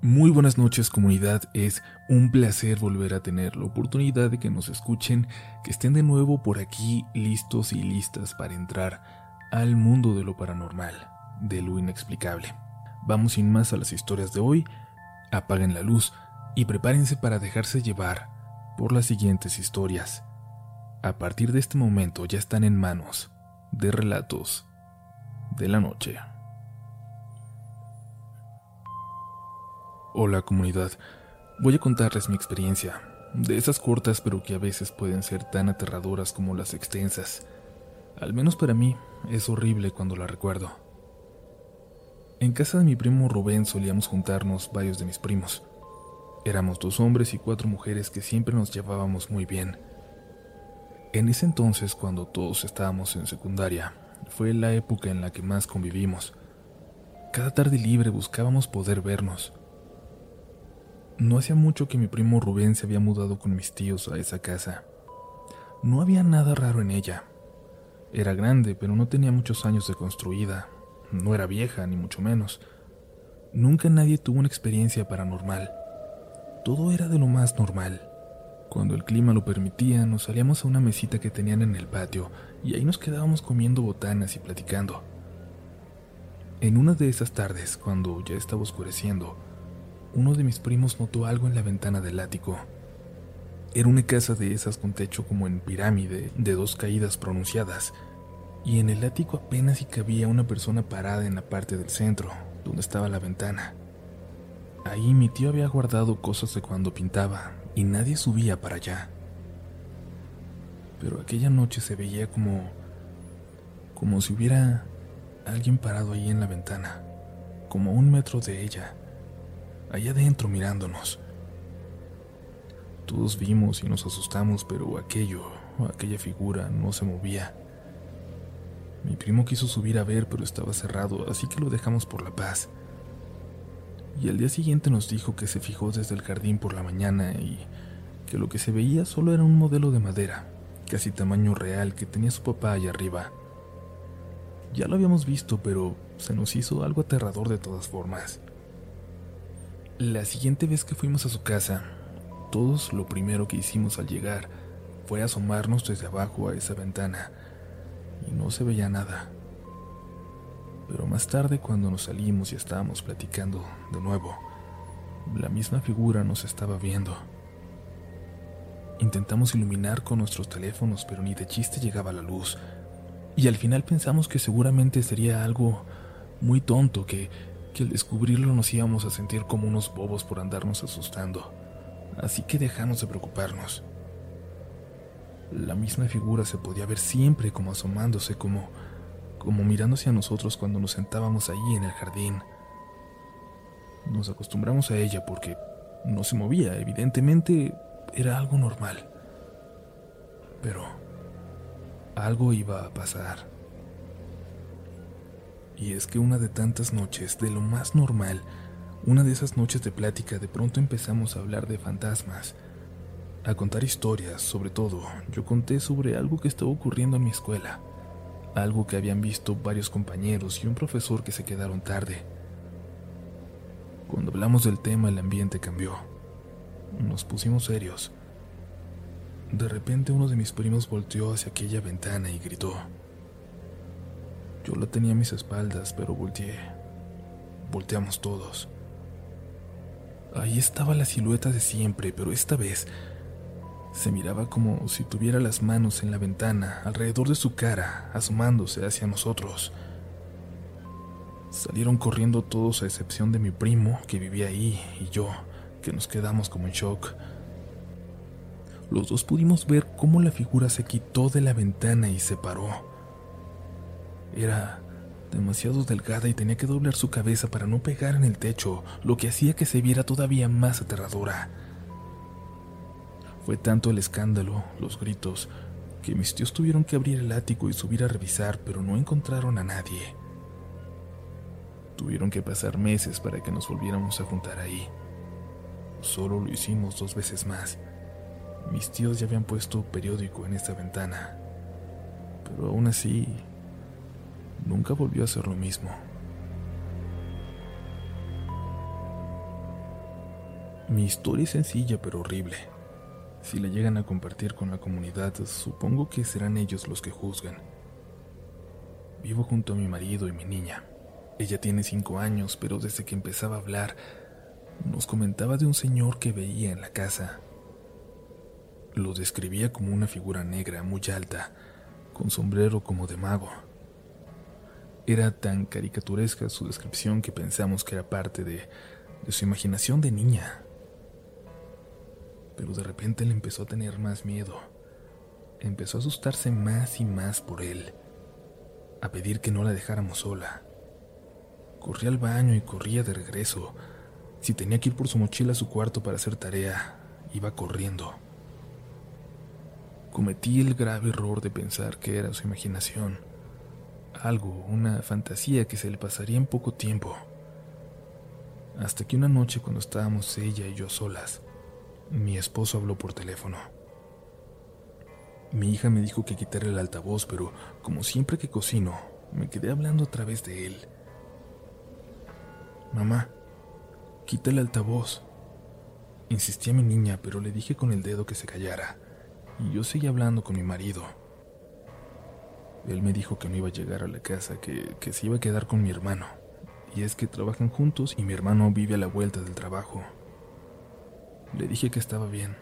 Muy buenas noches comunidad, es un placer volver a tener la oportunidad de que nos escuchen, que estén de nuevo por aquí listos y listas para entrar al mundo de lo paranormal, de lo inexplicable. Vamos sin más a las historias de hoy, apaguen la luz y prepárense para dejarse llevar por las siguientes historias. A partir de este momento ya están en manos de relatos de la noche. Hola comunidad, voy a contarles mi experiencia, de esas cortas pero que a veces pueden ser tan aterradoras como las extensas. Al menos para mí es horrible cuando la recuerdo. En casa de mi primo Rubén solíamos juntarnos varios de mis primos. Éramos dos hombres y cuatro mujeres que siempre nos llevábamos muy bien. En ese entonces, cuando todos estábamos en secundaria, fue la época en la que más convivimos. Cada tarde libre buscábamos poder vernos. No hacía mucho que mi primo Rubén se había mudado con mis tíos a esa casa. No había nada raro en ella. Era grande, pero no tenía muchos años de construida. No era vieja, ni mucho menos. Nunca nadie tuvo una experiencia paranormal. Todo era de lo más normal. Cuando el clima lo permitía, nos salíamos a una mesita que tenían en el patio y ahí nos quedábamos comiendo botanas y platicando. En una de esas tardes, cuando ya estaba oscureciendo, uno de mis primos notó algo en la ventana del ático. Era una casa de esas con techo como en pirámide, de dos caídas pronunciadas, y en el ático apenas si cabía una persona parada en la parte del centro, donde estaba la ventana. Ahí mi tío había guardado cosas de cuando pintaba, y nadie subía para allá. Pero aquella noche se veía como... como si hubiera alguien parado ahí en la ventana, como a un metro de ella allá adentro mirándonos. Todos vimos y nos asustamos, pero aquello, aquella figura no se movía. Mi primo quiso subir a ver, pero estaba cerrado, así que lo dejamos por la paz. Y al día siguiente nos dijo que se fijó desde el jardín por la mañana y que lo que se veía solo era un modelo de madera, casi tamaño real, que tenía su papá allá arriba. Ya lo habíamos visto, pero se nos hizo algo aterrador de todas formas. La siguiente vez que fuimos a su casa, todos lo primero que hicimos al llegar fue asomarnos desde abajo a esa ventana y no se veía nada. Pero más tarde cuando nos salimos y estábamos platicando de nuevo, la misma figura nos estaba viendo. Intentamos iluminar con nuestros teléfonos, pero ni de chiste llegaba la luz. Y al final pensamos que seguramente sería algo muy tonto que al descubrirlo nos íbamos a sentir como unos bobos por andarnos asustando, así que dejamos de preocuparnos. La misma figura se podía ver siempre como asomándose, como, como mirándose a nosotros cuando nos sentábamos ahí en el jardín. Nos acostumbramos a ella porque no se movía, evidentemente era algo normal. Pero algo iba a pasar. Y es que una de tantas noches, de lo más normal, una de esas noches de plática, de pronto empezamos a hablar de fantasmas, a contar historias, sobre todo, yo conté sobre algo que estaba ocurriendo en mi escuela, algo que habían visto varios compañeros y un profesor que se quedaron tarde. Cuando hablamos del tema el ambiente cambió. Nos pusimos serios. De repente uno de mis primos volteó hacia aquella ventana y gritó. Yo la tenía a mis espaldas, pero volteé. Volteamos todos. Ahí estaba la silueta de siempre, pero esta vez se miraba como si tuviera las manos en la ventana, alrededor de su cara, asomándose hacia nosotros. Salieron corriendo todos a excepción de mi primo, que vivía ahí, y yo, que nos quedamos como en shock. Los dos pudimos ver cómo la figura se quitó de la ventana y se paró. Era demasiado delgada y tenía que doblar su cabeza para no pegar en el techo, lo que hacía que se viera todavía más aterradora. Fue tanto el escándalo, los gritos, que mis tíos tuvieron que abrir el ático y subir a revisar, pero no encontraron a nadie. Tuvieron que pasar meses para que nos volviéramos a juntar ahí. Solo lo hicimos dos veces más. Mis tíos ya habían puesto periódico en esta ventana, pero aún así nunca volvió a ser lo mismo. Mi historia es sencilla pero horrible. Si la llegan a compartir con la comunidad, supongo que serán ellos los que juzgan. Vivo junto a mi marido y mi niña. Ella tiene cinco años, pero desde que empezaba a hablar, nos comentaba de un señor que veía en la casa. Lo describía como una figura negra muy alta, con sombrero como de mago. Era tan caricaturesca su descripción que pensamos que era parte de, de su imaginación de niña. Pero de repente le empezó a tener más miedo. Empezó a asustarse más y más por él, a pedir que no la dejáramos sola. Corría al baño y corría de regreso. Si tenía que ir por su mochila a su cuarto para hacer tarea, iba corriendo. Cometí el grave error de pensar que era su imaginación, algo, una fantasía que se le pasaría en poco tiempo. Hasta que una noche cuando estábamos ella y yo solas, mi esposo habló por teléfono. Mi hija me dijo que quitara el altavoz, pero como siempre que cocino, me quedé hablando a través de él. Mamá, quita el altavoz. Insistí a mi niña, pero le dije con el dedo que se callara, y yo seguí hablando con mi marido. Él me dijo que no iba a llegar a la casa, que, que se iba a quedar con mi hermano, y es que trabajan juntos y mi hermano vive a la vuelta del trabajo. Le dije que estaba bien,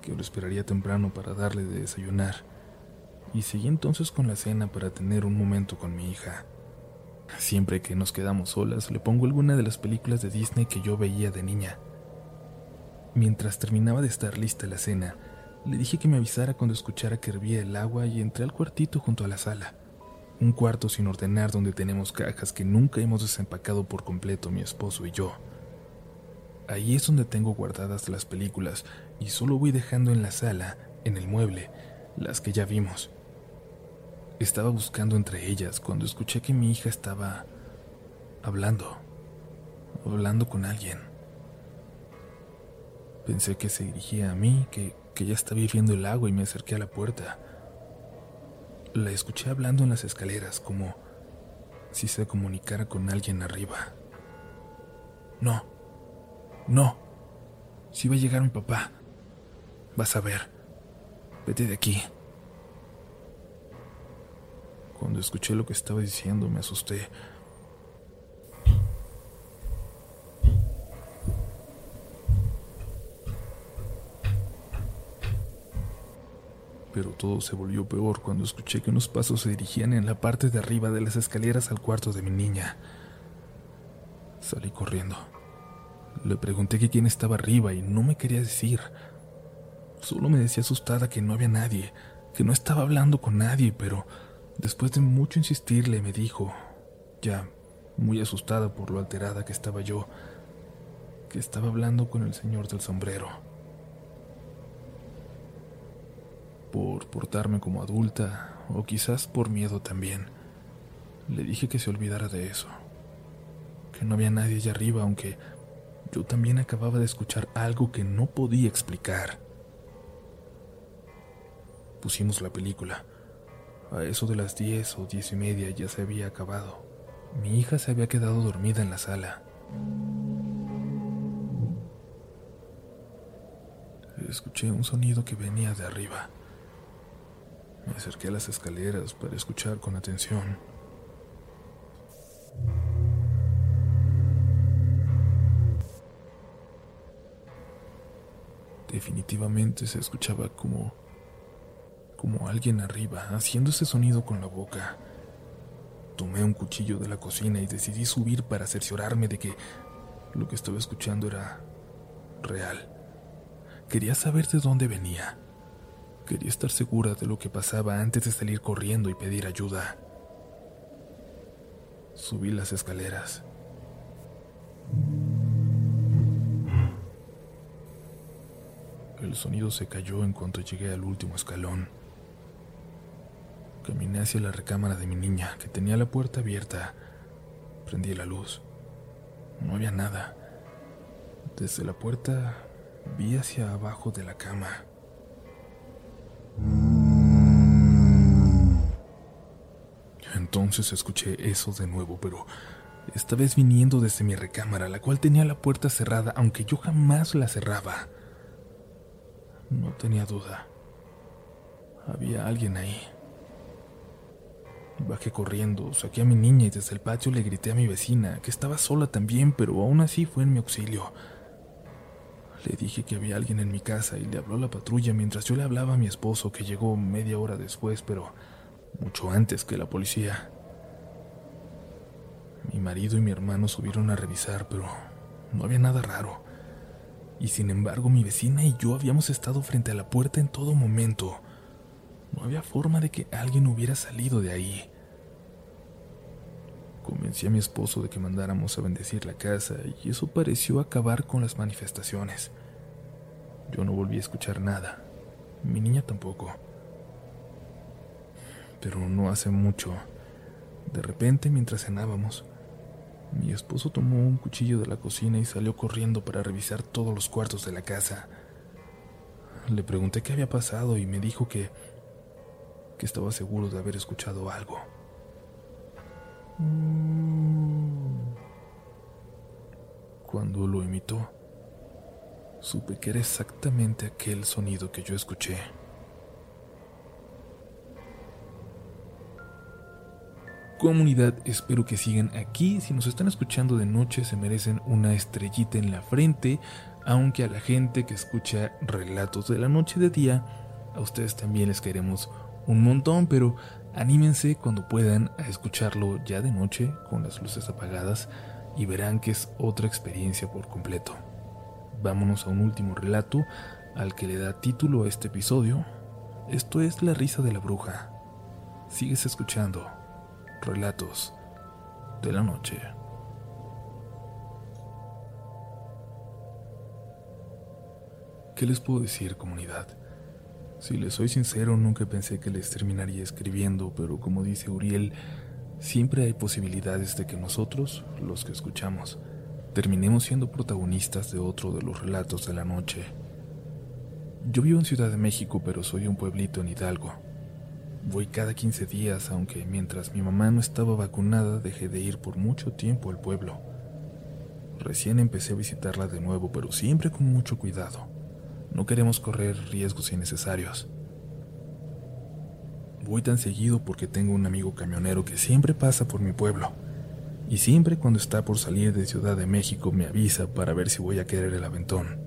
que lo esperaría temprano para darle de desayunar, y seguí entonces con la cena para tener un momento con mi hija. Siempre que nos quedamos solas, le pongo alguna de las películas de Disney que yo veía de niña. Mientras terminaba de estar lista la cena, le dije que me avisara cuando escuchara que hervía el agua y entré al cuartito junto a la sala. Un cuarto sin ordenar donde tenemos cajas que nunca hemos desempacado por completo mi esposo y yo. Ahí es donde tengo guardadas las películas y solo voy dejando en la sala, en el mueble, las que ya vimos. Estaba buscando entre ellas cuando escuché que mi hija estaba hablando, hablando con alguien. Pensé que se dirigía a mí, que, que ya estaba hirviendo el agua y me acerqué a la puerta. La escuché hablando en las escaleras como si se comunicara con alguien arriba. No, no, si va a llegar mi papá. Vas a ver. Vete de aquí. Cuando escuché lo que estaba diciendo me asusté. Pero todo se volvió peor cuando escuché que unos pasos se dirigían en la parte de arriba de las escaleras al cuarto de mi niña. Salí corriendo. Le pregunté que quién estaba arriba y no me quería decir. Solo me decía asustada que no había nadie, que no estaba hablando con nadie, pero Después de mucho insistirle, me dijo, ya muy asustada por lo alterada que estaba yo, que estaba hablando con el señor del sombrero. Por portarme como adulta, o quizás por miedo también, le dije que se olvidara de eso, que no había nadie allá arriba, aunque yo también acababa de escuchar algo que no podía explicar. Pusimos la película. A eso de las diez o diez y media ya se había acabado. Mi hija se había quedado dormida en la sala. Escuché un sonido que venía de arriba. Me acerqué a las escaleras para escuchar con atención. Definitivamente se escuchaba como como alguien arriba, haciendo ese sonido con la boca. Tomé un cuchillo de la cocina y decidí subir para cerciorarme de que lo que estaba escuchando era real. Quería saber de dónde venía. Quería estar segura de lo que pasaba antes de salir corriendo y pedir ayuda. Subí las escaleras. El sonido se cayó en cuanto llegué al último escalón. Caminé hacia la recámara de mi niña, que tenía la puerta abierta. Prendí la luz. No había nada. Desde la puerta vi hacia abajo de la cama. Entonces escuché eso de nuevo, pero esta vez viniendo desde mi recámara, la cual tenía la puerta cerrada, aunque yo jamás la cerraba. No tenía duda. Había alguien ahí. Bajé corriendo, saqué a mi niña y desde el patio le grité a mi vecina, que estaba sola también, pero aún así fue en mi auxilio. Le dije que había alguien en mi casa y le habló a la patrulla mientras yo le hablaba a mi esposo, que llegó media hora después, pero mucho antes que la policía. Mi marido y mi hermano subieron a revisar, pero no había nada raro. Y sin embargo, mi vecina y yo habíamos estado frente a la puerta en todo momento. No había forma de que alguien hubiera salido de ahí. Convencí a mi esposo de que mandáramos a bendecir la casa y eso pareció acabar con las manifestaciones. Yo no volví a escuchar nada, mi niña tampoco. Pero no hace mucho, de repente mientras cenábamos, mi esposo tomó un cuchillo de la cocina y salió corriendo para revisar todos los cuartos de la casa. Le pregunté qué había pasado y me dijo que que estaba seguro de haber escuchado algo. Cuando lo imitó, supe que era exactamente aquel sonido que yo escuché. Comunidad, espero que sigan aquí. Si nos están escuchando de noche, se merecen una estrellita en la frente, aunque a la gente que escucha relatos de la noche de día, a ustedes también les queremos un montón, pero anímense cuando puedan a escucharlo ya de noche con las luces apagadas y verán que es otra experiencia por completo. Vámonos a un último relato al que le da título a este episodio. Esto es La risa de la bruja. Sigues escuchando Relatos de la Noche. ¿Qué les puedo decir, comunidad? Si les soy sincero, nunca pensé que les terminaría escribiendo, pero como dice Uriel, siempre hay posibilidades de que nosotros, los que escuchamos, terminemos siendo protagonistas de otro de los relatos de la noche. Yo vivo en Ciudad de México, pero soy un pueblito en Hidalgo. Voy cada 15 días, aunque mientras mi mamá no estaba vacunada dejé de ir por mucho tiempo al pueblo. Recién empecé a visitarla de nuevo, pero siempre con mucho cuidado. No queremos correr riesgos innecesarios. Voy tan seguido porque tengo un amigo camionero que siempre pasa por mi pueblo. Y siempre cuando está por salir de Ciudad de México me avisa para ver si voy a querer el aventón.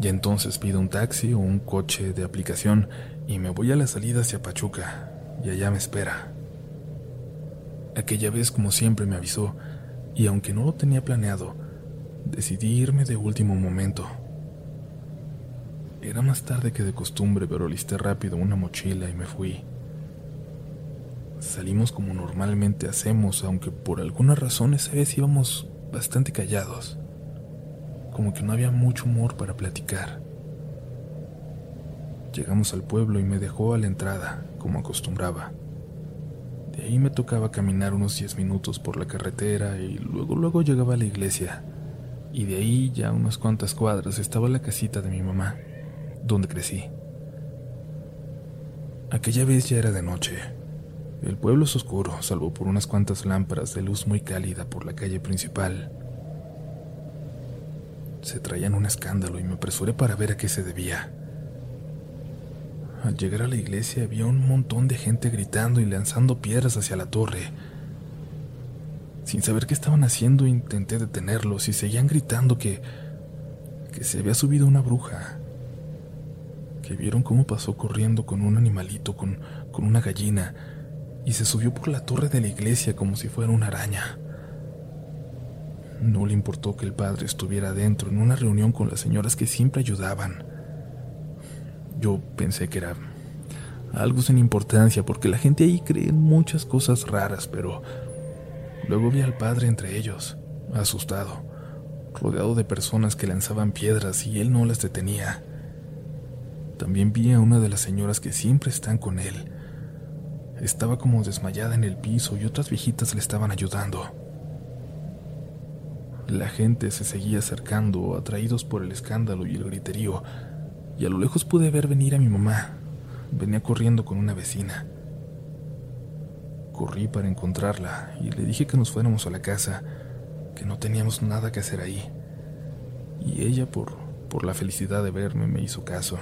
Y entonces pido un taxi o un coche de aplicación y me voy a la salida hacia Pachuca y allá me espera. Aquella vez como siempre me avisó y aunque no lo tenía planeado, decidí irme de último momento. Era más tarde que de costumbre, pero listé rápido una mochila y me fui. Salimos como normalmente hacemos, aunque por alguna razón esa vez íbamos bastante callados. Como que no había mucho humor para platicar. Llegamos al pueblo y me dejó a la entrada, como acostumbraba. De ahí me tocaba caminar unos diez minutos por la carretera y luego luego llegaba a la iglesia. Y de ahí ya unas cuantas cuadras estaba la casita de mi mamá donde crecí. Aquella vez ya era de noche. El pueblo es oscuro, salvo por unas cuantas lámparas de luz muy cálida por la calle principal. Se traían un escándalo y me apresuré para ver a qué se debía. Al llegar a la iglesia había un montón de gente gritando y lanzando piedras hacia la torre. Sin saber qué estaban haciendo, intenté detenerlos y seguían gritando que que se había subido una bruja que vieron cómo pasó corriendo con un animalito, con, con una gallina, y se subió por la torre de la iglesia como si fuera una araña. No le importó que el padre estuviera adentro en una reunión con las señoras que siempre ayudaban. Yo pensé que era algo sin importancia porque la gente ahí cree muchas cosas raras, pero luego vi al padre entre ellos, asustado, rodeado de personas que lanzaban piedras y él no las detenía. También vi a una de las señoras que siempre están con él. Estaba como desmayada en el piso y otras viejitas le estaban ayudando. La gente se seguía acercando, atraídos por el escándalo y el griterío, y a lo lejos pude ver venir a mi mamá. Venía corriendo con una vecina. Corrí para encontrarla y le dije que nos fuéramos a la casa, que no teníamos nada que hacer ahí. Y ella, por, por la felicidad de verme, me hizo caso.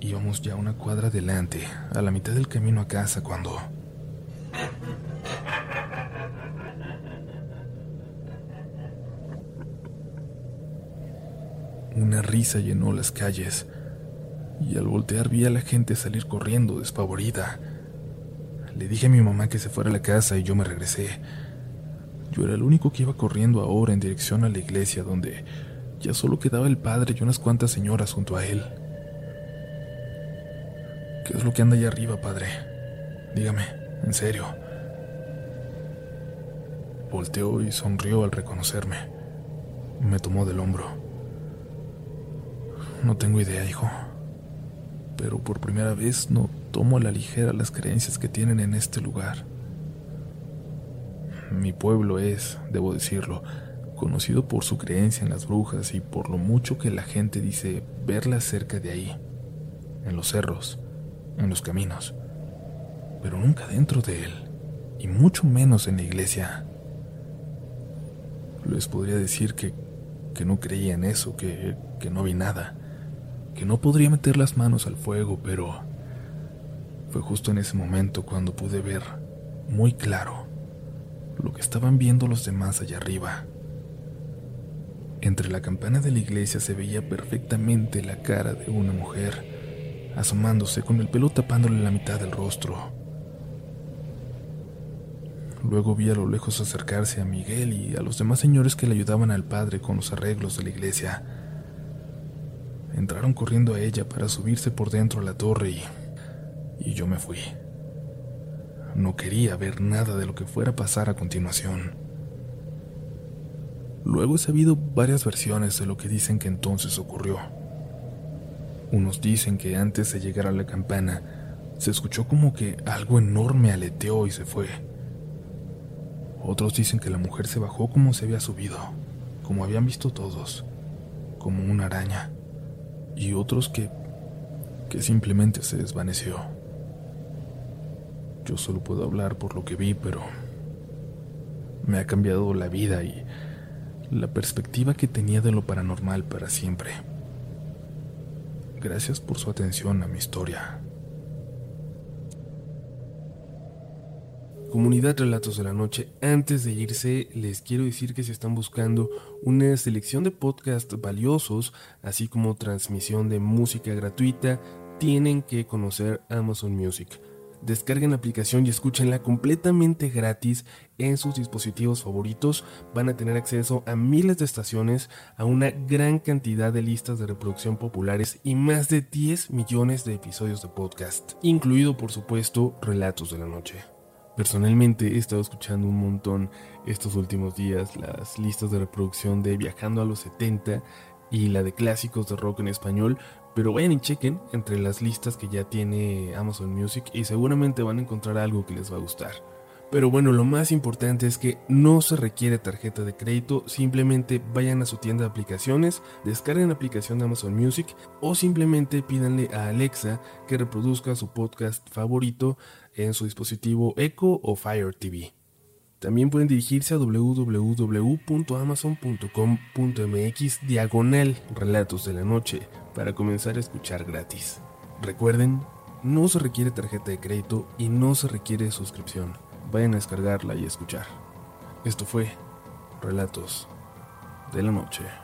Íbamos ya una cuadra adelante, a la mitad del camino a casa, cuando... Una risa llenó las calles y al voltear vi a la gente salir corriendo despavorida. Le dije a mi mamá que se fuera a la casa y yo me regresé. Yo era el único que iba corriendo ahora en dirección a la iglesia donde ya solo quedaba el padre y unas cuantas señoras junto a él. ¿Qué es lo que anda allá arriba, padre? Dígame, en serio. Volteó y sonrió al reconocerme. Me tomó del hombro. No tengo idea, hijo. Pero por primera vez no tomo a la ligera las creencias que tienen en este lugar. Mi pueblo es, debo decirlo, conocido por su creencia en las brujas y por lo mucho que la gente dice verlas cerca de ahí, en los cerros, en los caminos, pero nunca dentro de él, y mucho menos en la iglesia. Les podría decir que, que no creía en eso, que, que no vi nada que no podría meter las manos al fuego, pero fue justo en ese momento cuando pude ver muy claro lo que estaban viendo los demás allá arriba. Entre la campana de la iglesia se veía perfectamente la cara de una mujer, asomándose con el pelo tapándole la mitad del rostro. Luego vi a lo lejos acercarse a Miguel y a los demás señores que le ayudaban al padre con los arreglos de la iglesia. Entraron corriendo a ella para subirse por dentro a la torre y, y yo me fui. No quería ver nada de lo que fuera a pasar a continuación. Luego he sabido varias versiones de lo que dicen que entonces ocurrió. Unos dicen que antes de llegar a la campana, se escuchó como que algo enorme aleteó y se fue. Otros dicen que la mujer se bajó como se había subido, como habían visto todos, como una araña y otros que, que simplemente se desvaneció. Yo solo puedo hablar por lo que vi, pero me ha cambiado la vida y la perspectiva que tenía de lo paranormal para siempre. Gracias por su atención a mi historia. Comunidad Relatos de la Noche, antes de irse les quiero decir que si están buscando una selección de podcasts valiosos, así como transmisión de música gratuita, tienen que conocer Amazon Music. Descarguen la aplicación y escúchenla completamente gratis en sus dispositivos favoritos. Van a tener acceso a miles de estaciones, a una gran cantidad de listas de reproducción populares y más de 10 millones de episodios de podcast, incluido por supuesto Relatos de la Noche. Personalmente he estado escuchando un montón estos últimos días las listas de reproducción de Viajando a los 70 y la de clásicos de rock en español, pero vayan y chequen entre las listas que ya tiene Amazon Music y seguramente van a encontrar algo que les va a gustar. Pero bueno, lo más importante es que no se requiere tarjeta de crédito, simplemente vayan a su tienda de aplicaciones, descarguen la aplicación de Amazon Music o simplemente pídanle a Alexa que reproduzca su podcast favorito en su dispositivo Echo o Fire TV. También pueden dirigirse a www.amazon.com.mx diagonal relatos de la noche para comenzar a escuchar gratis. Recuerden, no se requiere tarjeta de crédito y no se requiere suscripción. Vayan a descargarla y escuchar. Esto fue Relatos de la Noche.